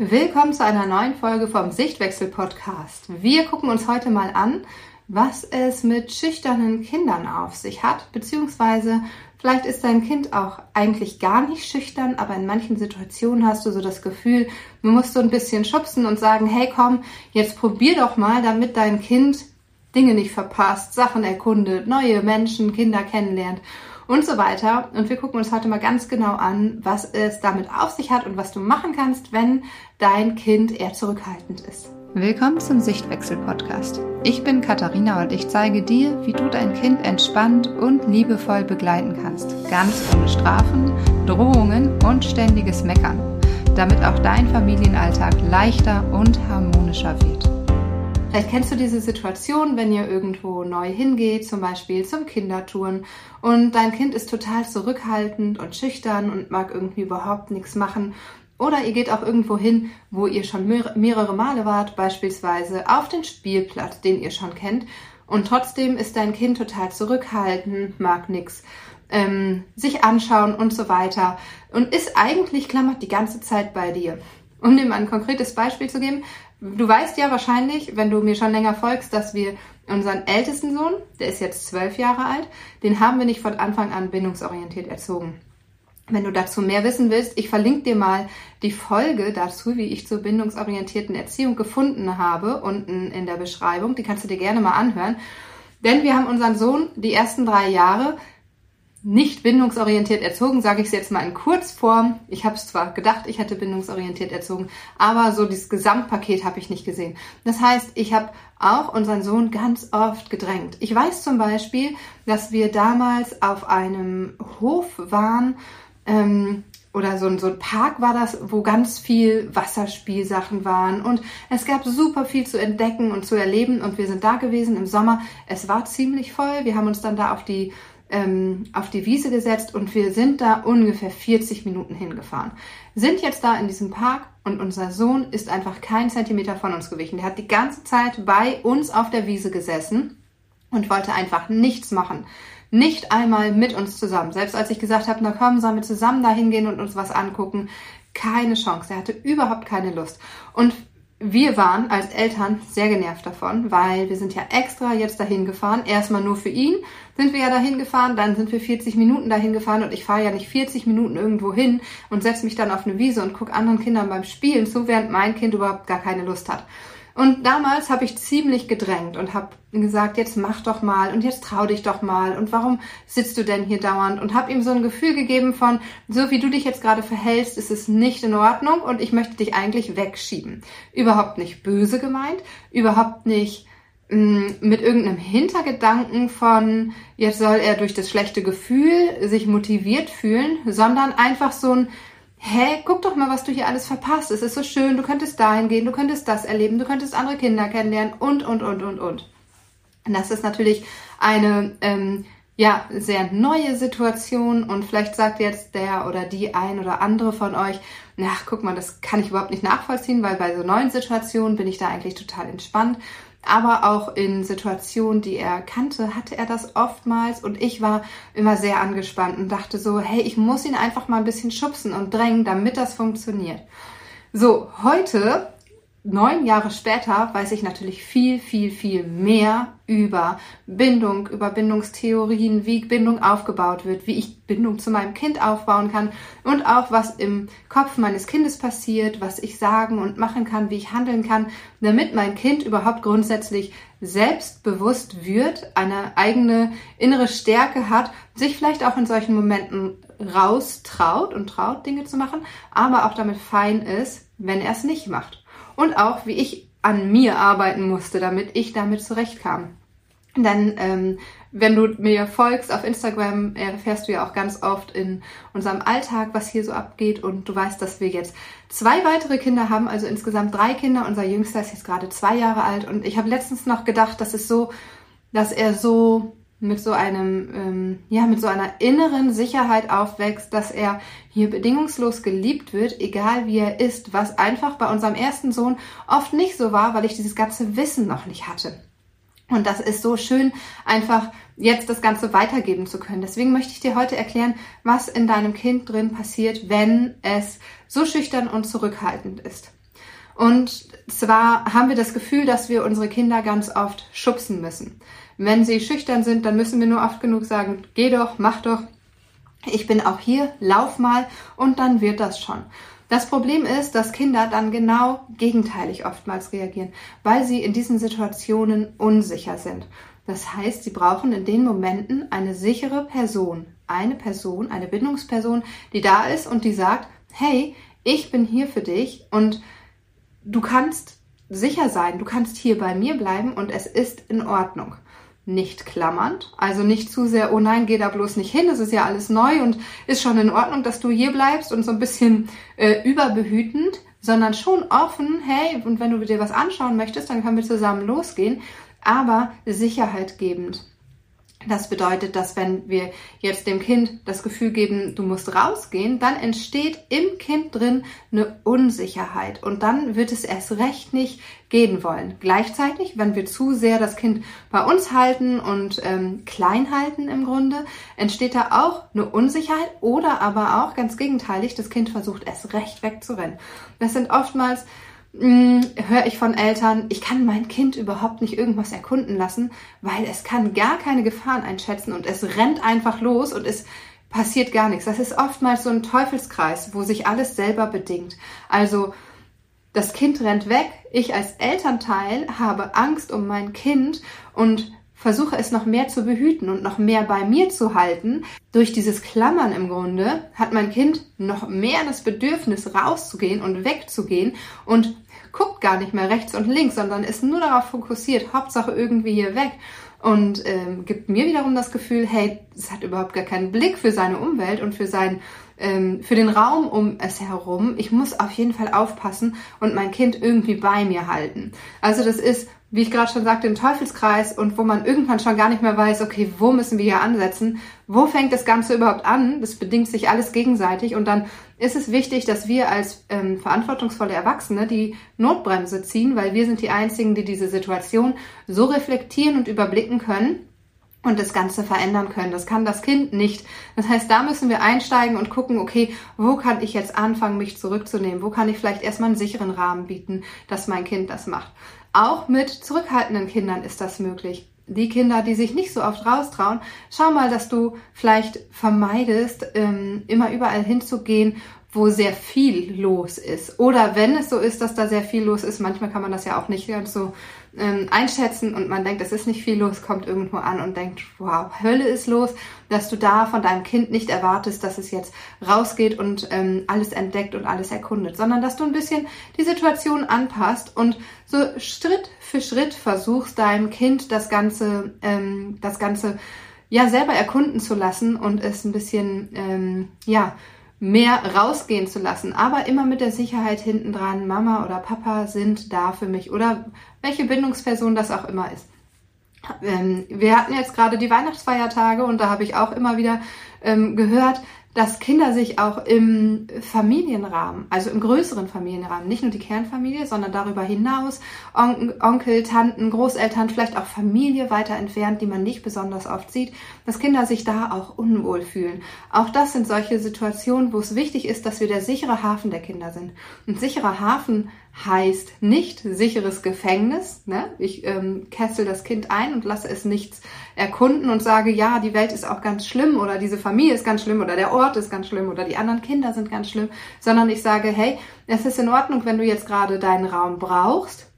Willkommen zu einer neuen Folge vom Sichtwechsel Podcast. Wir gucken uns heute mal an, was es mit schüchternen Kindern auf sich hat, beziehungsweise vielleicht ist dein Kind auch eigentlich gar nicht schüchtern, aber in manchen Situationen hast du so das Gefühl, du musst so ein bisschen schubsen und sagen, hey komm, jetzt probier doch mal, damit dein Kind Dinge nicht verpasst, Sachen erkundet, neue Menschen, Kinder kennenlernt und so weiter. Und wir gucken uns heute mal ganz genau an, was es damit auf sich hat und was du machen kannst, wenn dein Kind eher zurückhaltend ist. Willkommen zum Sichtwechsel-Podcast. Ich bin Katharina und ich zeige dir, wie du dein Kind entspannt und liebevoll begleiten kannst. Ganz ohne Strafen, Drohungen und ständiges Meckern, damit auch dein Familienalltag leichter und harmonischer wird. Vielleicht kennst du diese Situation, wenn ihr irgendwo neu hingeht, zum Beispiel zum Kindertouren und dein Kind ist total zurückhaltend und schüchtern und mag irgendwie überhaupt nichts machen. Oder ihr geht auch irgendwo hin, wo ihr schon mehrere Male wart, beispielsweise auf den Spielplatz, den ihr schon kennt. Und trotzdem ist dein Kind total zurückhaltend, mag nichts, ähm, sich anschauen und so weiter. Und ist eigentlich klammert die ganze Zeit bei dir. Um dir mal ein konkretes Beispiel zu geben, Du weißt ja wahrscheinlich, wenn du mir schon länger folgst, dass wir unseren ältesten Sohn, der ist jetzt zwölf Jahre alt, den haben wir nicht von Anfang an bindungsorientiert erzogen. Wenn du dazu mehr wissen willst, ich verlinke dir mal die Folge dazu, wie ich zur bindungsorientierten Erziehung gefunden habe, unten in der Beschreibung. Die kannst du dir gerne mal anhören. Denn wir haben unseren Sohn die ersten drei Jahre nicht bindungsorientiert erzogen, sage ich es jetzt mal in Kurzform. Ich habe es zwar gedacht, ich hätte bindungsorientiert erzogen, aber so dieses Gesamtpaket habe ich nicht gesehen. Das heißt, ich habe auch unseren Sohn ganz oft gedrängt. Ich weiß zum Beispiel, dass wir damals auf einem Hof waren, ähm, oder so ein, so ein Park war das, wo ganz viel Wasserspielsachen waren und es gab super viel zu entdecken und zu erleben und wir sind da gewesen im Sommer. Es war ziemlich voll. Wir haben uns dann da auf die ähm, auf die Wiese gesetzt und wir sind da ungefähr 40 Minuten hingefahren. Sind jetzt da in diesem Park und unser Sohn ist einfach kein Zentimeter von uns gewichen. Der hat die ganze Zeit bei uns auf der Wiese gesessen und wollte einfach nichts machen. Nicht einmal mit uns zusammen. Selbst als ich gesagt habe, na komm, sollen wir zusammen da hingehen und uns was angucken, keine Chance. Er hatte überhaupt keine Lust. Und wir waren als Eltern sehr genervt davon, weil wir sind ja extra jetzt dahin gefahren. Erstmal nur für ihn sind wir ja dahin gefahren, dann sind wir 40 Minuten dahin gefahren und ich fahre ja nicht 40 Minuten irgendwo hin und setze mich dann auf eine Wiese und gucke anderen Kindern beim Spielen zu, während mein Kind überhaupt gar keine Lust hat. Und damals habe ich ziemlich gedrängt und habe gesagt, jetzt mach doch mal und jetzt trau dich doch mal und warum sitzt du denn hier dauernd und habe ihm so ein Gefühl gegeben von, so wie du dich jetzt gerade verhältst, ist es nicht in Ordnung und ich möchte dich eigentlich wegschieben. Überhaupt nicht böse gemeint, überhaupt nicht mm, mit irgendeinem Hintergedanken von, jetzt soll er durch das schlechte Gefühl sich motiviert fühlen, sondern einfach so ein hä, guck doch mal, was du hier alles verpasst. Es ist so schön, du könntest dahin gehen, du könntest das erleben, du könntest andere Kinder kennenlernen und, und, und, und, und. Und das ist natürlich eine ähm, ja, sehr neue Situation und vielleicht sagt jetzt der oder die ein oder andere von euch, na, guck mal, das kann ich überhaupt nicht nachvollziehen, weil bei so neuen Situationen bin ich da eigentlich total entspannt aber auch in Situationen, die er kannte, hatte er das oftmals und ich war immer sehr angespannt und dachte so, hey, ich muss ihn einfach mal ein bisschen schubsen und drängen, damit das funktioniert. So, heute neun Jahre später weiß ich natürlich viel, viel, viel mehr über Bindung, über Bindungstheorien, wie Bindung aufgebaut wird, wie ich Bindung zu meinem Kind aufbauen kann und auch was im Kopf meines Kindes passiert, was ich sagen und machen kann, wie ich handeln kann, damit mein Kind überhaupt grundsätzlich selbstbewusst wird, eine eigene innere Stärke hat, sich vielleicht auch in solchen Momenten raustraut und traut, Dinge zu machen, aber auch damit fein ist, wenn er es nicht macht und auch wie ich an mir arbeiten musste, damit ich damit zurechtkam. Dann, ähm, wenn du mir folgst auf Instagram, erfährst du ja auch ganz oft in unserem Alltag, was hier so abgeht. Und du weißt, dass wir jetzt zwei weitere Kinder haben, also insgesamt drei Kinder. Unser Jüngster ist jetzt gerade zwei Jahre alt. Und ich habe letztens noch gedacht, dass es so, dass er so mit so einem, ähm, ja, mit so einer inneren Sicherheit aufwächst, dass er hier bedingungslos geliebt wird, egal wie er ist, was einfach bei unserem ersten Sohn oft nicht so war, weil ich dieses ganze Wissen noch nicht hatte. Und das ist so schön, einfach jetzt das Ganze weitergeben zu können. Deswegen möchte ich dir heute erklären, was in deinem Kind drin passiert, wenn es so schüchtern und zurückhaltend ist. Und zwar haben wir das Gefühl, dass wir unsere Kinder ganz oft schubsen müssen. Wenn sie schüchtern sind, dann müssen wir nur oft genug sagen, geh doch, mach doch, ich bin auch hier, lauf mal und dann wird das schon. Das Problem ist, dass Kinder dann genau gegenteilig oftmals reagieren, weil sie in diesen Situationen unsicher sind. Das heißt, sie brauchen in den Momenten eine sichere Person, eine Person, eine Bindungsperson, die da ist und die sagt, hey, ich bin hier für dich und du kannst sicher sein, du kannst hier bei mir bleiben und es ist in Ordnung nicht klammernd, also nicht zu sehr, oh nein, geh da bloß nicht hin, es ist ja alles neu und ist schon in Ordnung, dass du hier bleibst und so ein bisschen äh, überbehütend, sondern schon offen, hey, und wenn du dir was anschauen möchtest, dann können wir zusammen losgehen, aber Sicherheit gebend. Das bedeutet, dass wenn wir jetzt dem Kind das Gefühl geben, du musst rausgehen, dann entsteht im Kind drin eine Unsicherheit und dann wird es erst recht nicht gehen wollen. Gleichzeitig, wenn wir zu sehr das Kind bei uns halten und ähm, klein halten im Grunde, entsteht da auch eine Unsicherheit oder aber auch ganz gegenteilig, das Kind versucht erst recht wegzurennen. Das sind oftmals hm, höre ich von Eltern, ich kann mein Kind überhaupt nicht irgendwas erkunden lassen, weil es kann gar keine Gefahren einschätzen und es rennt einfach los und es passiert gar nichts. Das ist oftmals so ein Teufelskreis, wo sich alles selber bedingt. Also das Kind rennt weg, ich als Elternteil habe Angst um mein Kind und versuche es noch mehr zu behüten und noch mehr bei mir zu halten. Durch dieses Klammern im Grunde hat mein Kind noch mehr das Bedürfnis rauszugehen und wegzugehen und guckt gar nicht mehr rechts und links, sondern ist nur darauf fokussiert, Hauptsache irgendwie hier weg und ähm, gibt mir wiederum das Gefühl, hey, es hat überhaupt gar keinen Blick für seine Umwelt und für sein ähm, für den Raum um es herum. Ich muss auf jeden Fall aufpassen und mein Kind irgendwie bei mir halten. Also das ist wie ich gerade schon sagte, im Teufelskreis und wo man irgendwann schon gar nicht mehr weiß, okay, wo müssen wir hier ansetzen? Wo fängt das Ganze überhaupt an? Das bedingt sich alles gegenseitig und dann ist es wichtig, dass wir als ähm, verantwortungsvolle Erwachsene die Notbremse ziehen, weil wir sind die Einzigen, die diese Situation so reflektieren und überblicken können und das Ganze verändern können. Das kann das Kind nicht. Das heißt, da müssen wir einsteigen und gucken, okay, wo kann ich jetzt anfangen, mich zurückzunehmen? Wo kann ich vielleicht erstmal einen sicheren Rahmen bieten, dass mein Kind das macht? Auch mit zurückhaltenden Kindern ist das möglich. Die Kinder, die sich nicht so oft raustrauen, schau mal, dass du vielleicht vermeidest, ähm, immer überall hinzugehen, wo sehr viel los ist. Oder wenn es so ist, dass da sehr viel los ist, manchmal kann man das ja auch nicht ganz so ähm, einschätzen und man denkt, es ist nicht viel los, kommt irgendwo an und denkt, wow, Hölle ist los, dass du da von deinem Kind nicht erwartest, dass es jetzt rausgeht und ähm, alles entdeckt und alles erkundet, sondern dass du ein bisschen die Situation anpasst und so Schritt für Schritt versuchst, deinem Kind das Ganze, ähm, das Ganze ja selber erkunden zu lassen und es ein bisschen, ähm, ja, mehr rausgehen zu lassen, aber immer mit der Sicherheit hinten dran, Mama oder Papa sind da für mich oder welche Bindungsperson das auch immer ist. Ähm, wir hatten jetzt gerade die Weihnachtsfeiertage und da habe ich auch immer wieder ähm, gehört, dass Kinder sich auch im Familienrahmen, also im größeren Familienrahmen, nicht nur die Kernfamilie, sondern darüber hinaus, On Onkel, Tanten, Großeltern, vielleicht auch Familie weiter entfernt, die man nicht besonders oft sieht, dass Kinder sich da auch unwohl fühlen. Auch das sind solche Situationen, wo es wichtig ist, dass wir der sichere Hafen der Kinder sind. Und sicherer Hafen heißt nicht sicheres Gefängnis. Ne? Ich ähm, kessel das Kind ein und lasse es nichts erkunden und sage, ja, die Welt ist auch ganz schlimm oder diese Familie ist ganz schlimm oder der Ort ist ganz schlimm oder die anderen Kinder sind ganz schlimm, sondern ich sage, hey, es ist in Ordnung, wenn du jetzt gerade deinen Raum brauchst,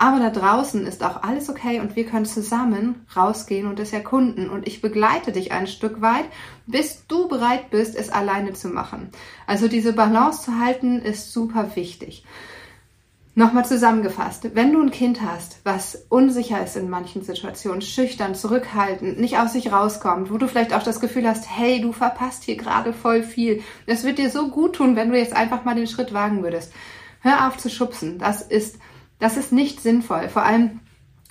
aber da draußen ist auch alles okay und wir können zusammen rausgehen und es erkunden und ich begleite dich ein Stück weit, bis du bereit bist, es alleine zu machen. Also diese Balance zu halten ist super wichtig. Nochmal zusammengefasst, wenn du ein Kind hast, was unsicher ist in manchen Situationen, schüchtern, zurückhaltend, nicht aus sich rauskommt, wo du vielleicht auch das Gefühl hast, hey, du verpasst hier gerade voll viel. Es wird dir so gut tun, wenn du jetzt einfach mal den Schritt wagen würdest. Hör auf zu schubsen. Das ist, das ist nicht sinnvoll. Vor allem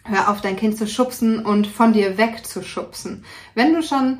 hör auf, dein Kind zu schubsen und von dir wegzuschubsen. Wenn du schon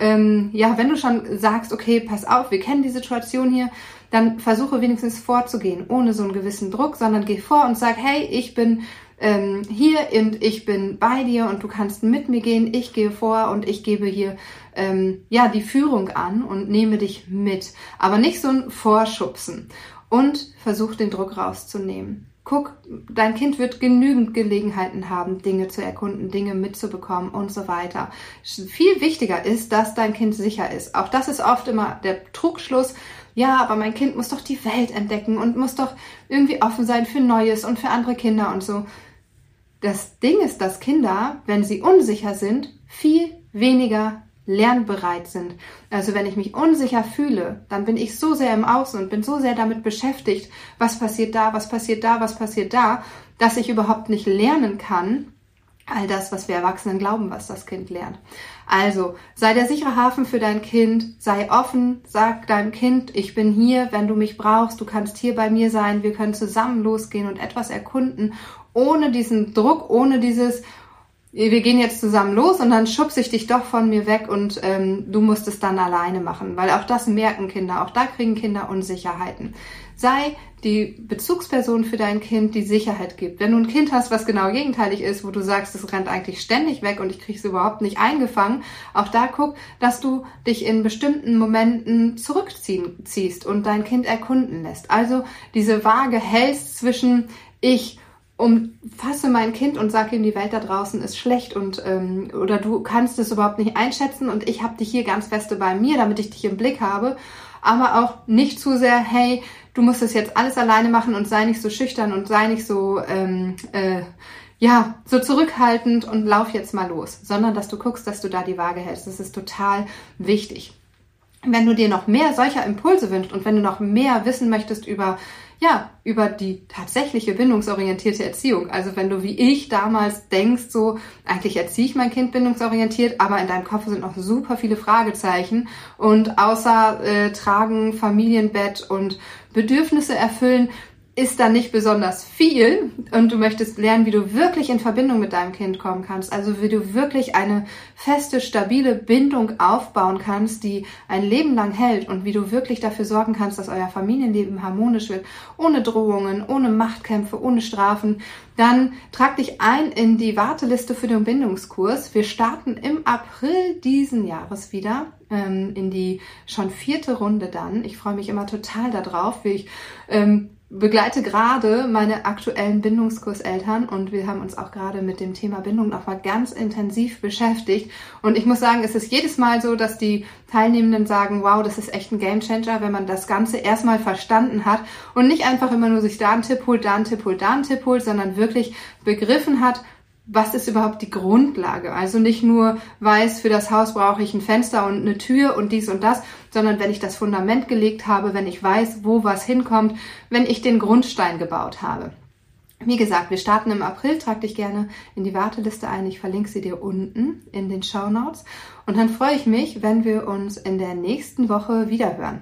ähm, ja, wenn du schon sagst, okay, pass auf, wir kennen die Situation hier, dann versuche wenigstens vorzugehen, ohne so einen gewissen Druck, sondern geh vor und sag, hey, ich bin ähm, hier und ich bin bei dir und du kannst mit mir gehen, ich gehe vor und ich gebe hier ähm, ja die Führung an und nehme dich mit, aber nicht so ein Vorschubsen. und versuch den Druck rauszunehmen. Guck, dein Kind wird genügend Gelegenheiten haben, Dinge zu erkunden, Dinge mitzubekommen und so weiter. Viel wichtiger ist, dass dein Kind sicher ist. Auch das ist oft immer der Trugschluss. Ja, aber mein Kind muss doch die Welt entdecken und muss doch irgendwie offen sein für Neues und für andere Kinder und so. Das Ding ist, dass Kinder, wenn sie unsicher sind, viel weniger lernbereit sind. Also wenn ich mich unsicher fühle, dann bin ich so sehr im Außen und bin so sehr damit beschäftigt, was passiert da, was passiert da, was passiert da, dass ich überhaupt nicht lernen kann, all das, was wir Erwachsenen glauben, was das Kind lernt. Also sei der sichere Hafen für dein Kind, sei offen, sag deinem Kind, ich bin hier, wenn du mich brauchst, du kannst hier bei mir sein, wir können zusammen losgehen und etwas erkunden, ohne diesen Druck, ohne dieses, wir gehen jetzt zusammen los und dann schubse ich dich doch von mir weg und ähm, du musst es dann alleine machen, weil auch das merken Kinder, auch da kriegen Kinder Unsicherheiten. Sei die Bezugsperson für dein Kind, die Sicherheit gibt. Wenn du ein Kind hast, was genau gegenteilig ist, wo du sagst, es rennt eigentlich ständig weg und ich kriege es überhaupt nicht eingefangen, auch da guck, dass du dich in bestimmten Momenten zurückziehen ziehst und dein Kind erkunden lässt. Also diese Waage hältst zwischen ich umfasse mein Kind und sage ihm, die Welt da draußen ist schlecht und ähm, oder du kannst es überhaupt nicht einschätzen und ich habe dich hier ganz feste bei mir, damit ich dich im Blick habe, aber auch nicht zu sehr, hey, du musst das jetzt alles alleine machen und sei nicht so schüchtern und sei nicht so ähm, äh, ja so zurückhaltend und lauf jetzt mal los, sondern dass du guckst, dass du da die Waage hältst. Das ist total wichtig. Wenn du dir noch mehr solcher Impulse wünschst und wenn du noch mehr wissen möchtest über ja, über die tatsächliche bindungsorientierte Erziehung. Also wenn du wie ich damals denkst, so, eigentlich erziehe ich mein Kind bindungsorientiert, aber in deinem Kopf sind noch super viele Fragezeichen und außer äh, Tragen, Familienbett und Bedürfnisse erfüllen, ist da nicht besonders viel und du möchtest lernen, wie du wirklich in Verbindung mit deinem Kind kommen kannst, also wie du wirklich eine feste, stabile Bindung aufbauen kannst, die ein Leben lang hält und wie du wirklich dafür sorgen kannst, dass euer Familienleben harmonisch wird, ohne Drohungen, ohne Machtkämpfe, ohne Strafen, dann trag dich ein in die Warteliste für den Bindungskurs. Wir starten im April diesen Jahres wieder ähm, in die schon vierte Runde dann. Ich freue mich immer total darauf, wie ich ähm, begleite gerade meine aktuellen Bindungskurseltern und wir haben uns auch gerade mit dem Thema Bindung nochmal ganz intensiv beschäftigt. Und ich muss sagen, es ist jedes Mal so, dass die Teilnehmenden sagen, wow, das ist echt ein Gamechanger, wenn man das Ganze erstmal verstanden hat und nicht einfach immer nur sich da einen Tipp holt, da einen Tipp holt, da einen Tipp holt, sondern wirklich begriffen hat, was ist überhaupt die Grundlage? Also nicht nur weiß, für das Haus brauche ich ein Fenster und eine Tür und dies und das, sondern wenn ich das Fundament gelegt habe, wenn ich weiß, wo was hinkommt, wenn ich den Grundstein gebaut habe. Wie gesagt, wir starten im April. Trag dich gerne in die Warteliste ein. Ich verlinke sie dir unten in den Show Notes. Und dann freue ich mich, wenn wir uns in der nächsten Woche wiederhören.